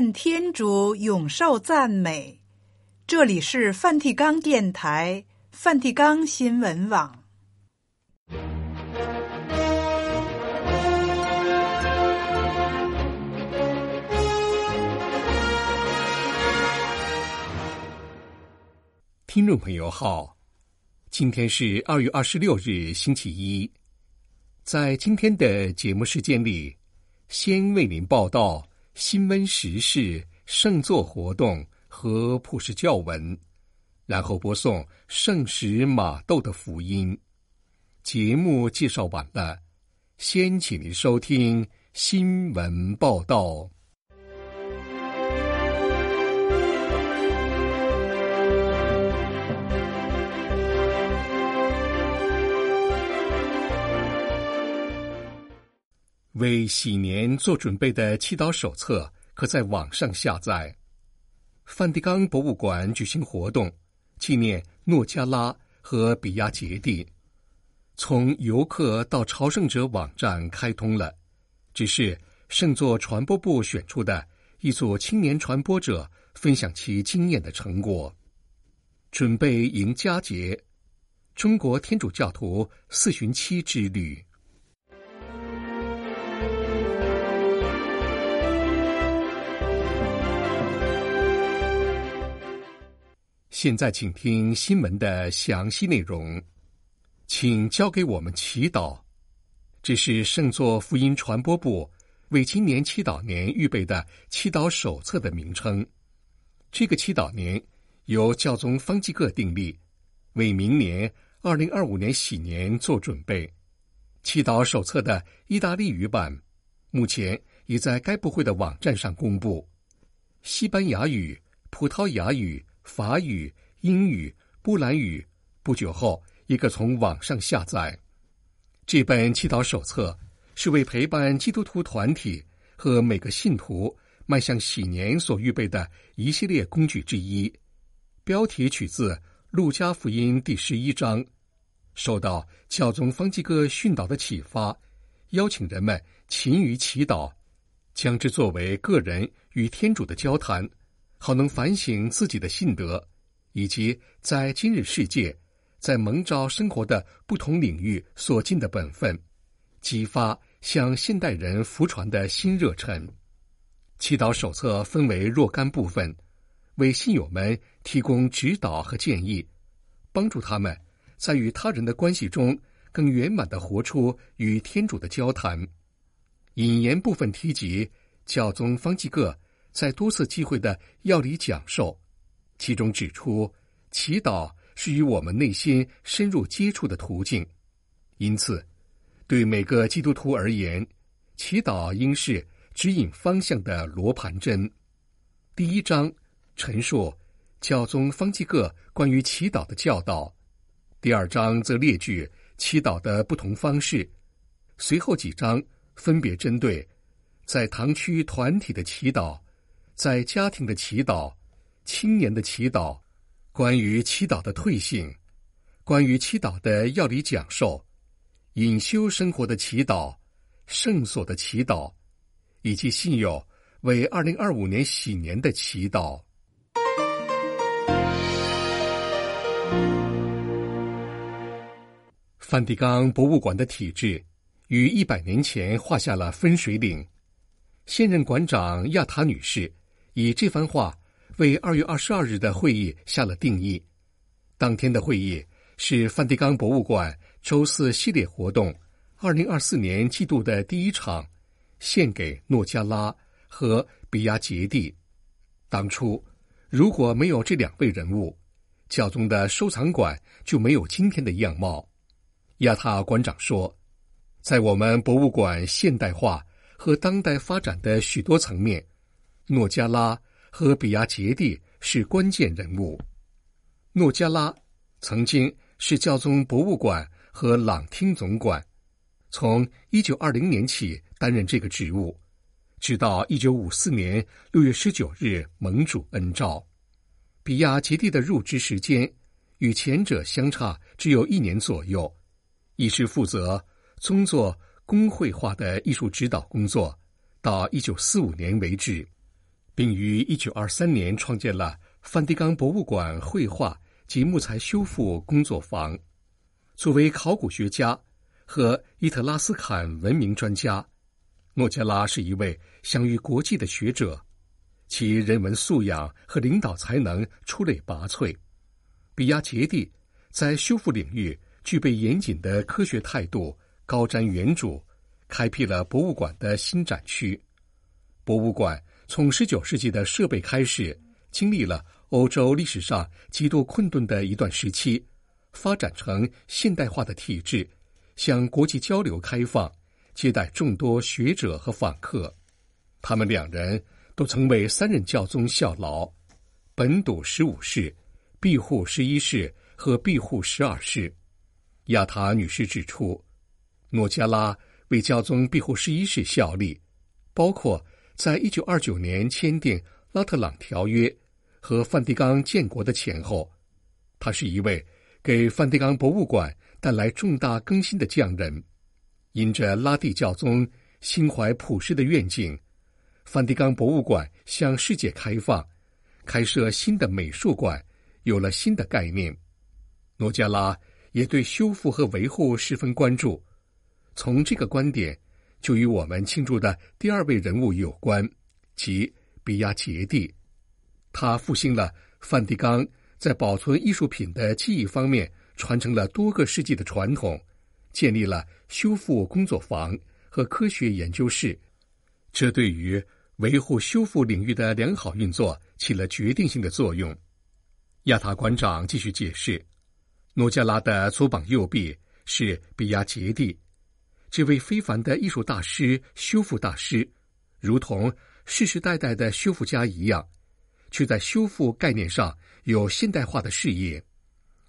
愿天主永受赞美。这里是梵蒂冈电台、梵蒂冈新闻网。听众朋友好，今天是二月二十六日，星期一。在今天的节目时间里，先为您报道新闻时事、圣座活动和普世教文，然后播送圣使马窦的福音。节目介绍完了，先请您收听新闻报道。为喜年做准备的祈祷手册可在网上下载。梵蒂冈博物馆举行活动，纪念诺加拉和比亚杰蒂。从游客到朝圣者网站开通了，只是圣座传播部选出的一组青年传播者分享其经验的成果。准备迎佳节，中国天主教徒四旬期之旅。现在，请听新闻的详细内容。请交给我们祈祷。这是圣座福音传播部为今年祈祷年预备的祈祷手册的名称。这个祈祷年由教宗方济各订立，为明年二零二五年喜年做准备。祈祷手册的意大利语版目前已在该部会的网站上公布。西班牙语、葡萄牙语。法语、英语、波兰语，不久后也可从网上下载。这本祈祷手册是为陪伴基督徒团体和每个信徒迈向喜年所预备的一系列工具之一。标题取自《路加福音》第十一章，受到教宗方济各训导的启发，邀请人们勤于祈祷，将之作为个人与天主的交谈。好能反省自己的信德，以及在今日世界，在蒙召生活的不同领域所尽的本分，激发向现代人服传的新热忱。祈祷手册分为若干部分，为信友们提供指导和建议，帮助他们在与他人的关系中更圆满的活出与天主的交谈。引言部分提及教宗方济各。在多次机会的要理讲授，其中指出，祈祷是与我们内心深入接触的途径，因此，对每个基督徒而言，祈祷应是指引方向的罗盘针。第一章陈述教宗方济各关于祈祷的教导，第二章则列举祈祷的不同方式，随后几章分别针对在堂区团体的祈祷。在家庭的祈祷、青年的祈祷、关于祈祷的退信、关于祈祷的要理讲授、隐修生活的祈祷、圣所的祈祷，以及信友为二零二五年喜年的祈祷。梵蒂冈博物馆的体制于一百年前画下了分水岭。现任馆长亚塔女士。以这番话为二月二十二日的会议下了定义。当天的会议是梵蒂冈博物馆周四系列活动二零二四年季度的第一场，献给诺加拉和比亚杰蒂。当初如果没有这两位人物，教宗的收藏馆就没有今天的样貌。亚塔馆长说，在我们博物馆现代化和当代发展的许多层面。诺加拉和比亚杰蒂是关键人物。诺加拉曾经是教宗博物馆和朗厅总管，从一九二零年起担任这个职务，直到一九五四年六月十九日蒙主恩召。比亚杰蒂的入职时间与前者相差只有一年左右，一直负责宗座工会化的艺术指导工作，到一九四五年为止。并于一九二三年创建了梵蒂冈博物馆绘画及木材修复工作坊。作为考古学家和伊特拉斯坎文明专家，诺加拉是一位享誉国际的学者，其人文素养和领导才能出类拔萃。比亚杰蒂在修复领域具备严谨的科学态度，高瞻远瞩，开辟了博物馆的新展区。博物馆。从19世纪的设备开始，经历了欧洲历史上极度困顿的一段时期，发展成现代化的体制，向国际交流开放，接待众多学者和访客。他们两人都曾为三任教宗效劳：本笃十五世、庇护十一世和庇护十二世。亚塔女士指出，诺加拉为教宗庇护十一世效力，包括。在一九二九年签订《拉特朗条约》和梵蒂冈建国的前后，他是一位给梵蒂冈博物馆带来重大更新的匠人。因着拉蒂教宗心怀朴实的愿景，梵蒂冈博物馆向世界开放，开设新的美术馆，有了新的概念。诺加拉也对修复和维护十分关注。从这个观点。就与我们庆祝的第二位人物有关，即比亚杰蒂。他复兴了梵蒂冈在保存艺术品的技艺方面传承了多个世纪的传统，建立了修复工作坊和科学研究室。这对于维护修复领域的良好运作起了决定性的作用。亚塔馆长继续解释：诺加拉的左膀右臂是比亚杰蒂。这位非凡的艺术大师、修复大师，如同世世代代的修复家一样，却在修复概念上有现代化的视野。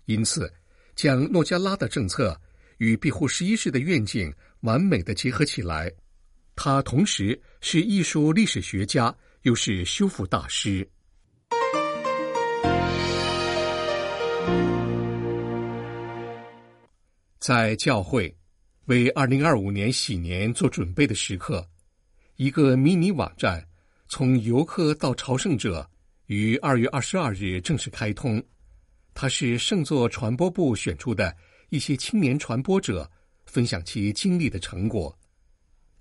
因此，将诺加拉的政策与庇护十一世的愿景完美的结合起来。他同时是艺术历史学家，又是修复大师。在教会。为二零二五年喜年做准备的时刻，一个迷你网站从游客到朝圣者于二月二十二日正式开通。它是圣座传播部选出的一些青年传播者分享其经历的成果。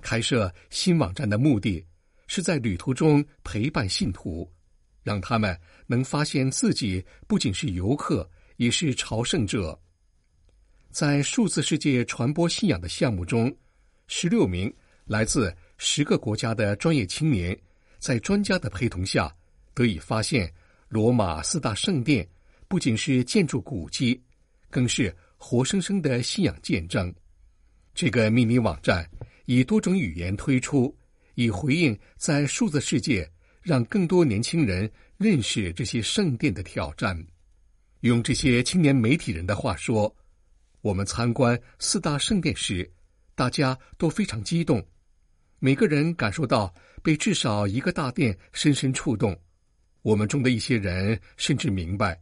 开设新网站的目的是在旅途中陪伴信徒，让他们能发现自己不仅是游客，也是朝圣者。在数字世界传播信仰的项目中，十六名来自十个国家的专业青年，在专家的陪同下，得以发现罗马四大圣殿不仅是建筑古迹，更是活生生的信仰见证。这个秘密网站以多种语言推出，以回应在数字世界让更多年轻人认识这些圣殿的挑战。用这些青年媒体人的话说。我们参观四大圣殿时，大家都非常激动，每个人感受到被至少一个大殿深深触动。我们中的一些人甚至明白，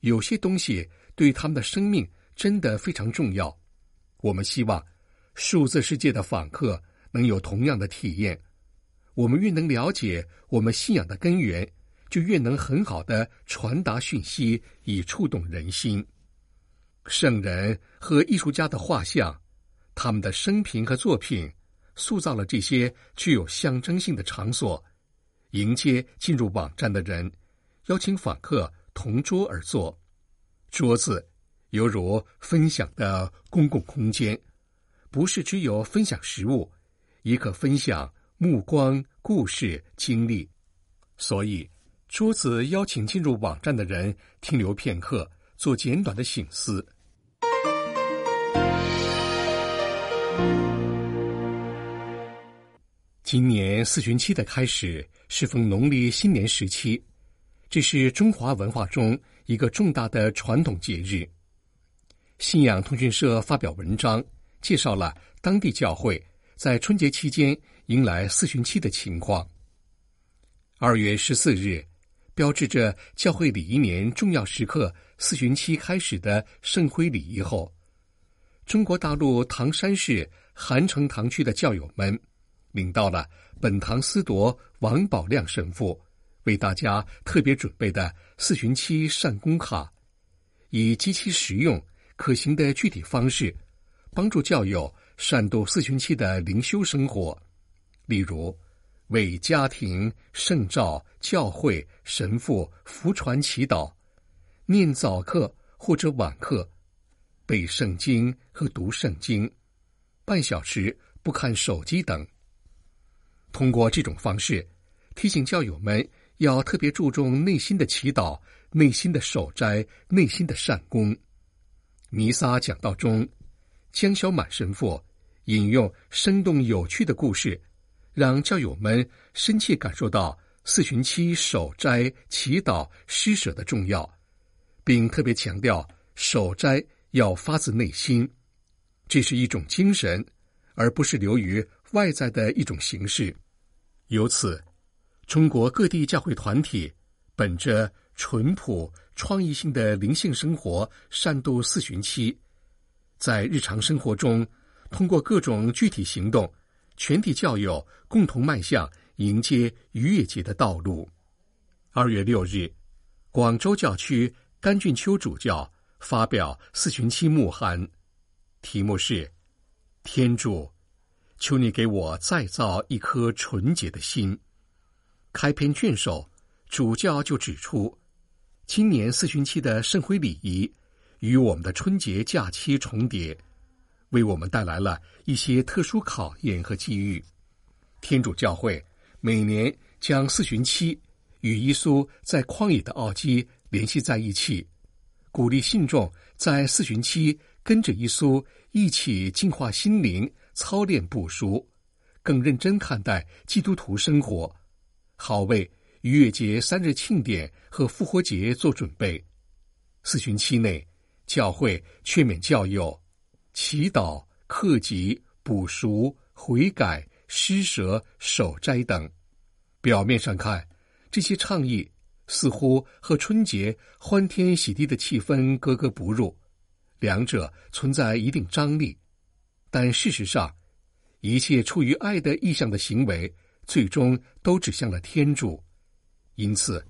有些东西对他们的生命真的非常重要。我们希望数字世界的访客能有同样的体验。我们越能了解我们信仰的根源，就越能很好的传达讯息，以触动人心。圣人和艺术家的画像，他们的生平和作品，塑造了这些具有象征性的场所，迎接进入网站的人，邀请访客同桌而坐。桌子犹如分享的公共空间，不是只有分享食物，也可分享目光、故事、经历。所以，桌子邀请进入网站的人停留片刻，做简短的醒思。今年四旬期的开始，适逢农历新年时期，这是中华文化中一个重大的传统节日。信仰通讯社发表文章，介绍了当地教会在春节期间迎来四旬期的情况。二月十四日，标志着教会礼仪年重要时刻四旬期开始的圣灰礼仪后，中国大陆唐山市韩城堂区的教友们。领到了本堂司铎王宝亮神父为大家特别准备的四旬期善功卡，以极其实用、可行的具体方式，帮助教友善度四旬期的灵修生活。例如，为家庭、圣召、教会、神父、福传祈祷，念早课或者晚课，背圣经和读圣经，半小时不看手机等。通过这种方式，提醒教友们要特别注重内心的祈祷、内心的守斋、内心的善功。弥撒讲道中，江小满神父引用生动有趣的故事，让教友们深切感受到四旬期守斋、祈祷、施舍的重要，并特别强调守斋要发自内心，这是一种精神，而不是流于外在的一种形式。由此，中国各地教会团体本着淳朴、创意性的灵性生活，善度四旬期，在日常生活中，通过各种具体行动，全体教友共同迈向迎接逾越节的道路。二月六日，广州教区甘俊秋主教发表四旬期牧函，题目是“天主”。求你给我再造一颗纯洁的心。开篇卷首，主教就指出，今年四旬期的圣灰礼仪与我们的春节假期重叠，为我们带来了一些特殊考验和机遇。天主教会每年将四旬期与耶稣在旷野的奥迹联系在一起，鼓励信众在四旬期跟着耶稣一起净化心灵。操练不熟，更认真看待基督徒生活，好为逾越节三日庆典和复活节做准备。四旬期内，教会劝勉教友祈祷、克己、补赎、悔改、施舍、守斋等。表面上看，这些倡议似乎和春节欢天喜地的气氛格格不入，两者存在一定张力。但事实上，一切出于爱的意向的行为，最终都指向了天主。因此，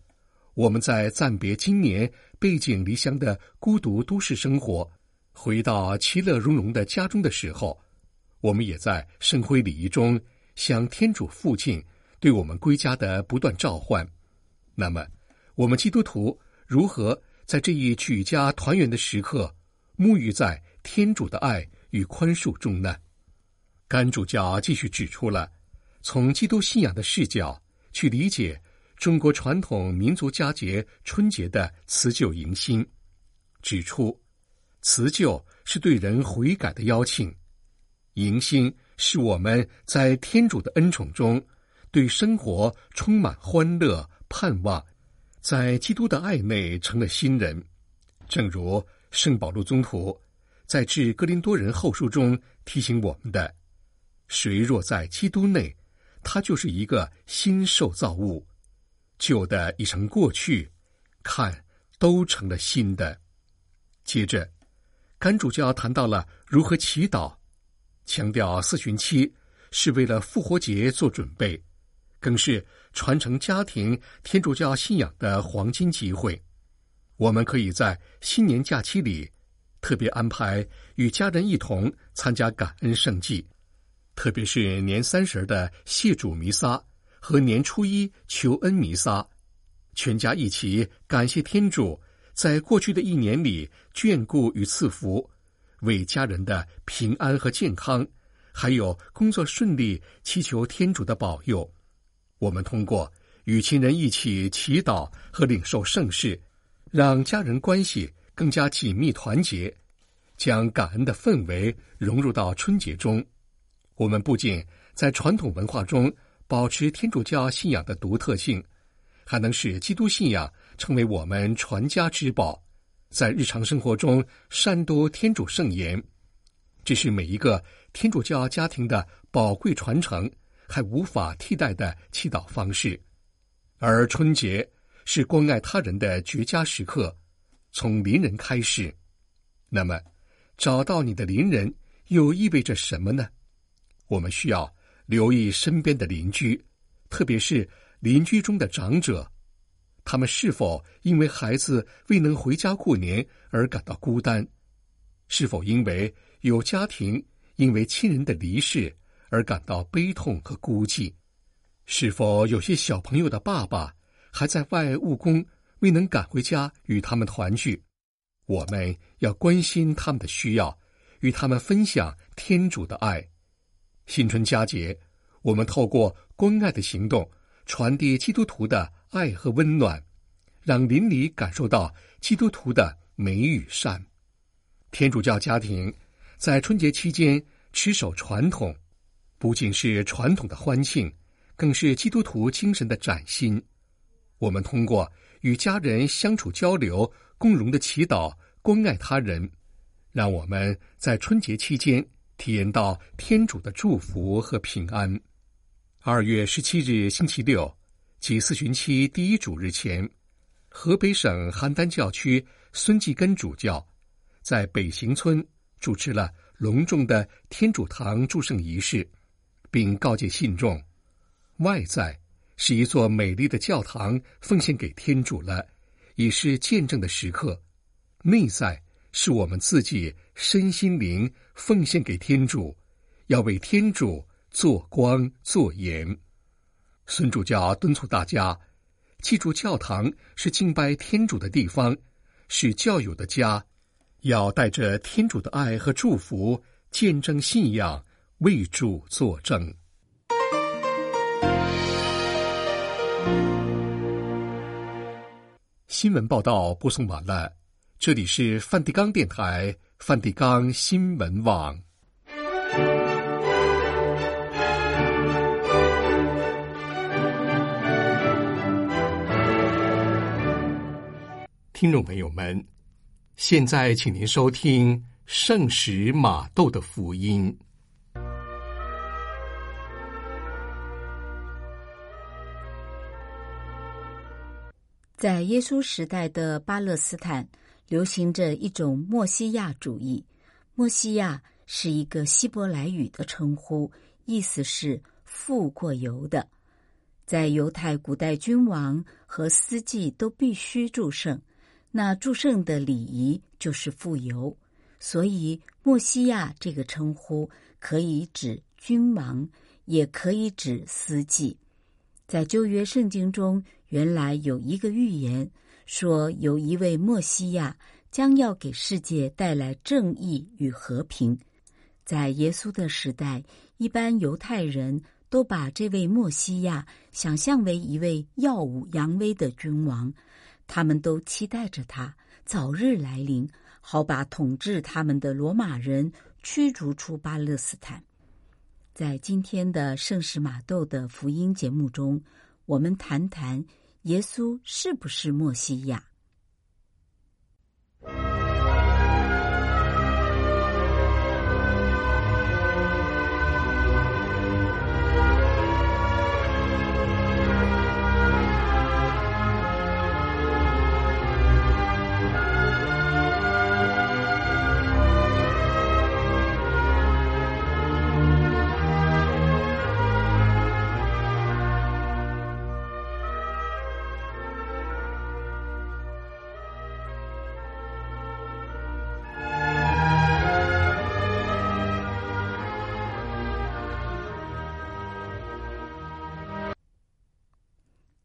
我们在暂别今年背井离乡的孤独都市生活，回到其乐融融的家中的时候，我们也在圣辉礼仪中向天主父亲对我们归家的不断召唤。那么，我们基督徒如何在这一举家团圆的时刻，沐浴在天主的爱与宽恕中呢？甘主教继续指出了，从基督信仰的视角去理解中国传统民族佳节春节的辞旧迎新，指出辞旧是对人悔改的邀请，迎新是我们在天主的恩宠中对生活充满欢乐盼望，在基督的爱内成了新人。正如圣保禄宗徒。在致哥林多人后书中提醒我们的：谁若在基督内，他就是一个新受造物，旧的已成过去，看都成了新的。接着，甘主教谈到了如何祈祷，强调四旬期是为了复活节做准备，更是传承家庭天主教信仰的黄金机会。我们可以在新年假期里。特别安排与家人一同参加感恩圣祭，特别是年三十的谢主弥撒和年初一求恩弥撒，全家一起感谢天主在过去的一年里眷顾与赐福，为家人的平安和健康，还有工作顺利祈求天主的保佑。我们通过与亲人一起祈祷和领受圣事，让家人关系。更加紧密团结，将感恩的氛围融入到春节中。我们不仅在传统文化中保持天主教信仰的独特性，还能使基督信仰成为我们传家之宝，在日常生活中善多天主圣言。这是每一个天主教家庭的宝贵传承，还无法替代的祈祷方式。而春节是关爱他人的绝佳时刻。从邻人开始，那么找到你的邻人又意味着什么呢？我们需要留意身边的邻居，特别是邻居中的长者，他们是否因为孩子未能回家过年而感到孤单？是否因为有家庭因为亲人的离世而感到悲痛和孤寂？是否有些小朋友的爸爸还在外务工，未能赶回家与他们团聚？我们要关心他们的需要，与他们分享天主的爱。新春佳节，我们透过关爱的行动，传递基督徒的爱和温暖，让邻里感受到基督徒的美与善。天主教家庭在春节期间持守传统，不仅是传统的欢庆，更是基督徒精神的崭新。我们通过与家人相处交流，共融的祈祷，关爱他人，让我们在春节期间体验到天主的祝福和平安。二月十七日星期六，即四旬期第一主日前，河北省邯郸教区孙继根主教在北行村主持了隆重的天主堂祝圣仪式，并告诫信众：外在是一座美丽的教堂，奉献给天主了，已是见证的时刻；内在是我们自己身心灵奉献给天主，要为天主。做光做盐，孙主教敦促大家记住：教堂是敬拜天主的地方，是教友的家，要带着天主的爱和祝福，见证信仰，为主作证。新闻报道播送完了，这里是梵蒂冈电台梵蒂冈新闻网。听众朋友们，现在请您收听圣使马窦的福音。在耶稣时代的巴勒斯坦，流行着一种默西亚主义。默西亚是一个希伯来语的称呼，意思是富过油的。在犹太古代，君王和司祭都必须祝圣。那祝圣的礼仪就是富油，所以默西亚这个称呼可以指君王，也可以指司祭。在旧约圣经中，原来有一个预言，说有一位墨西亚将要给世界带来正义与和平。在耶稣的时代，一般犹太人都把这位墨西亚想象为一位耀武扬威的君王。他们都期待着他早日来临，好把统治他们的罗马人驱逐出巴勒斯坦。在今天的圣史马窦的福音节目中，我们谈谈耶稣是不是莫西亚。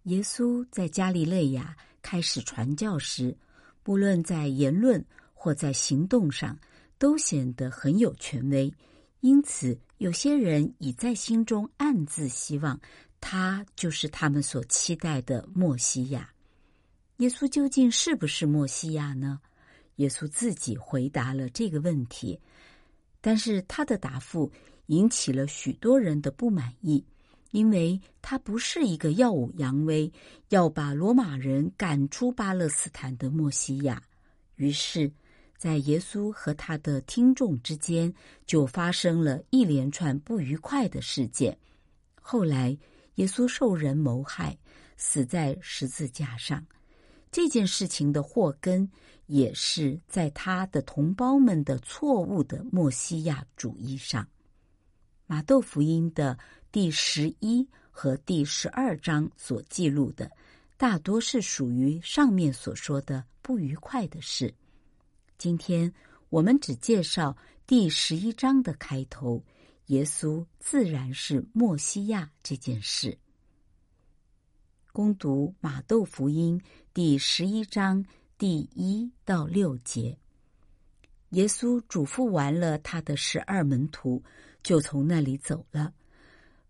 耶稣在加利肋亚开始传教时，不论在言论或在行动上，都显得很有权威。因此，有些人已在心中暗自希望，他就是他们所期待的默西亚。耶稣究竟是不是默西亚呢？耶稣自己回答了这个问题，但是他的答复引起了许多人的不满意。因为他不是一个耀武扬威、要把罗马人赶出巴勒斯坦的默西亚，于是，在耶稣和他的听众之间就发生了一连串不愉快的事件。后来，耶稣受人谋害，死在十字架上。这件事情的祸根也是在他的同胞们的错误的默西亚主义上。马窦福音的第十一和第十二章所记录的，大多是属于上面所说的不愉快的事。今天我们只介绍第十一章的开头，耶稣自然是默西亚这件事。攻读马窦福音第十一章第一到六节。耶稣嘱咐完了他的十二门徒，就从那里走了，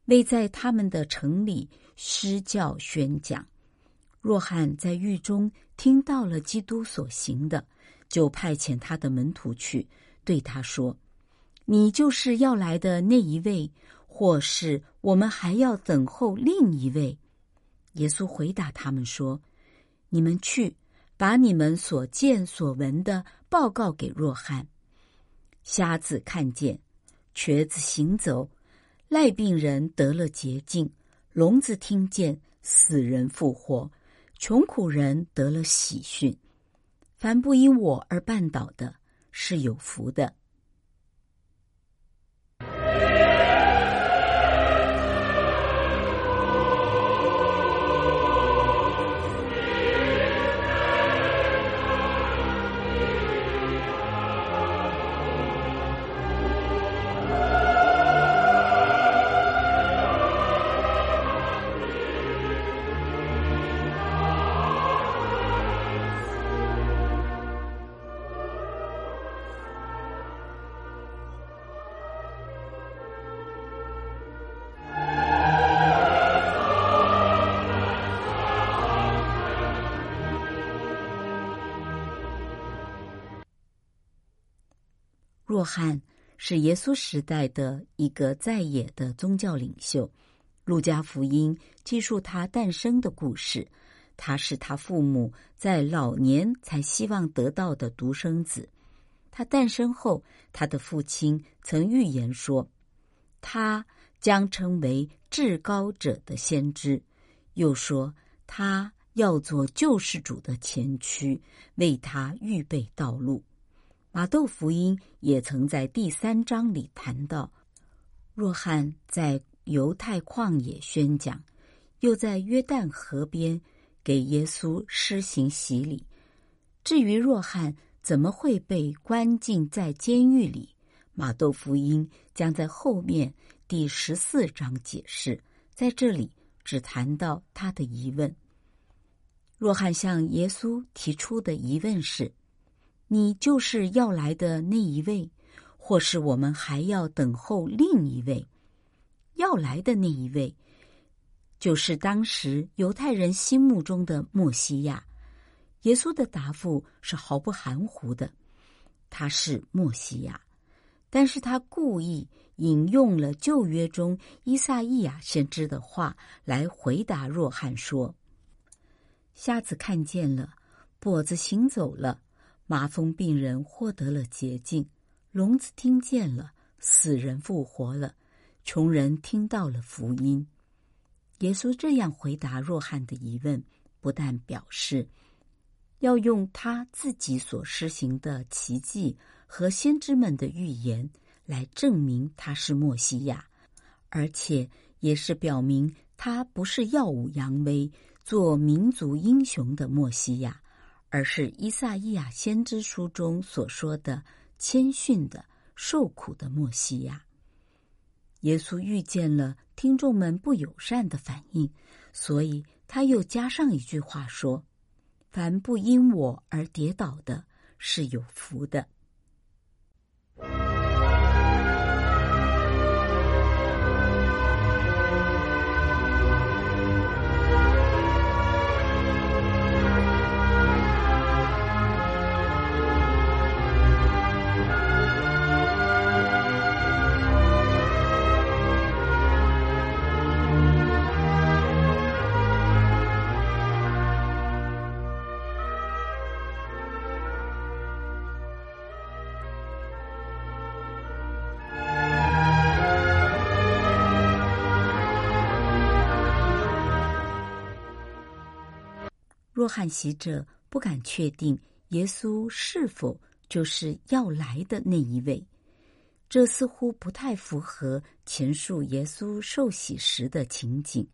为在他们的城里施教宣讲。若翰在狱中听到了基督所行的，就派遣他的门徒去，对他说：“你就是要来的那一位，或是我们还要等候另一位？”耶稣回答他们说：“你们去。”把你们所见所闻的报告给若翰。瞎子看见，瘸子行走，赖病人得了捷径，聋子听见，死人复活，穷苦人得了喜讯。凡不因我而绊倒的，是有福的。若翰是耶稣时代的一个在野的宗教领袖。路加福音记述他诞生的故事。他是他父母在老年才希望得到的独生子。他诞生后，他的父亲曾预言说，他将成为至高者的先知，又说他要做救世主的前驱，为他预备道路。马窦福音也曾在第三章里谈到，若翰在犹太旷野宣讲，又在约旦河边给耶稣施行洗礼。至于若翰怎么会被关进在监狱里，马窦福音将在后面第十四章解释，在这里只谈到他的疑问。若翰向耶稣提出的疑问是。你就是要来的那一位，或是我们还要等候另一位？要来的那一位，就是当时犹太人心目中的默西亚。耶稣的答复是毫不含糊的，他是默西亚，但是他故意引用了旧约中依撒伊亚先知的话来回答若翰说：“瞎子看见了，跛子行走了。”麻风病人获得了洁净，聋子听见了，死人复活了，穷人听到了福音。耶稣这样回答若翰的疑问，不但表示要用他自己所施行的奇迹和先知们的预言来证明他是默西亚，而且也是表明他不是耀武扬威、做民族英雄的默西亚。而是伊萨伊亚先知书中所说的谦逊的、受苦的莫西亚。耶稣遇见了听众们不友善的反应，所以他又加上一句话说：“凡不因我而跌倒的，是有福的。”若翰洗者不敢确定耶稣是否就是要来的那一位，这似乎不太符合前述耶稣受洗时的情景，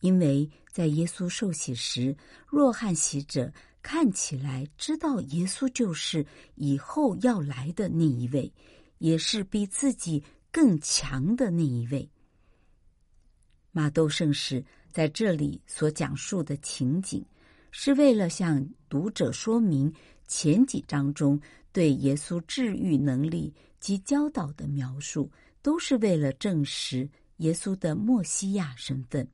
因为在耶稣受洗时，若翰洗者看起来知道耶稣就是以后要来的那一位，也是比自己更强的那一位。马窦圣使在这里所讲述的情景，是为了向读者说明前几章中对耶稣治愈能力及教导的描述，都是为了证实耶稣的默西亚身份。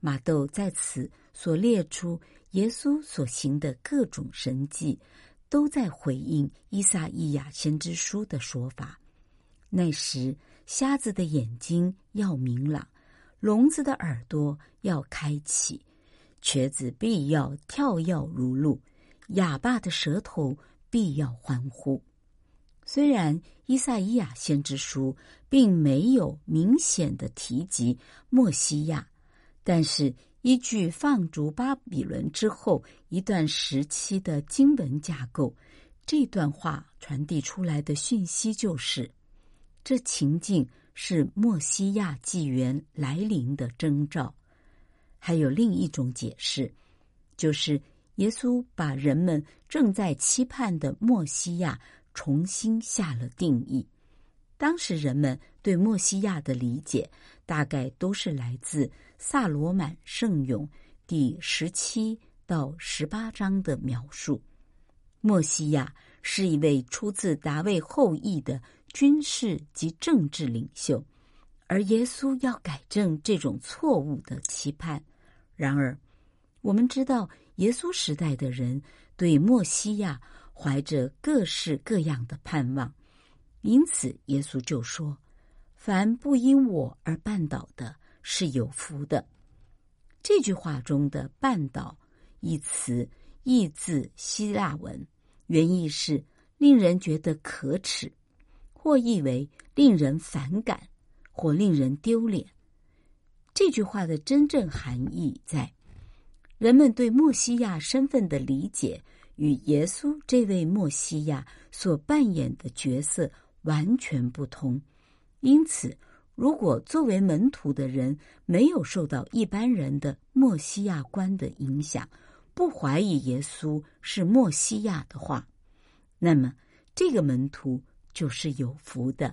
马窦在此所列出耶稣所行的各种神迹，都在回应依撒伊亚先知书的说法。那时，瞎子的眼睛要明朗。聋子的耳朵要开启，瘸子必要跳跃如鹿，哑巴的舌头必要欢呼。虽然依撒意亚先知书并没有明显的提及默西亚，但是依据放逐巴比伦之后一段时期的经文架构，这段话传递出来的讯息就是这情境。是默西亚纪元来临的征兆，还有另一种解释，就是耶稣把人们正在期盼的默西亚重新下了定义。当时人们对默西亚的理解，大概都是来自萨罗满圣咏第十七到十八章的描述。默西亚是一位出自达卫后裔的。军事及政治领袖，而耶稣要改正这种错误的期盼。然而，我们知道耶稣时代的人对默西亚怀着各式各样的盼望，因此耶稣就说：“凡不因我而绊倒的，是有福的。”这句话中的“绊倒”一词，译自希腊文，原意是令人觉得可耻。或译为令人反感，或令人丢脸。这句话的真正含义在人们对默西亚身份的理解与耶稣这位默西亚所扮演的角色完全不同。因此，如果作为门徒的人没有受到一般人的默西亚观的影响，不怀疑耶稣是默西亚的话，那么这个门徒。就是有福的。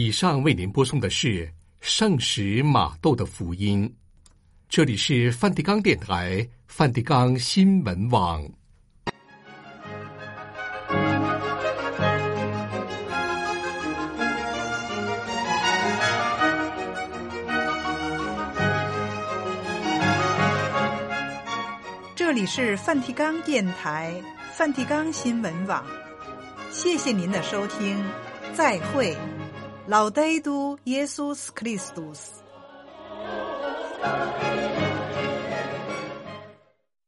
以上为您播送的是圣使马窦的福音。这里是梵蒂冈电台、梵蒂冈新闻网。这里是梵蒂冈电台、梵蒂冈新闻网。谢谢您的收听，再会。Laudetur Jesus Christus.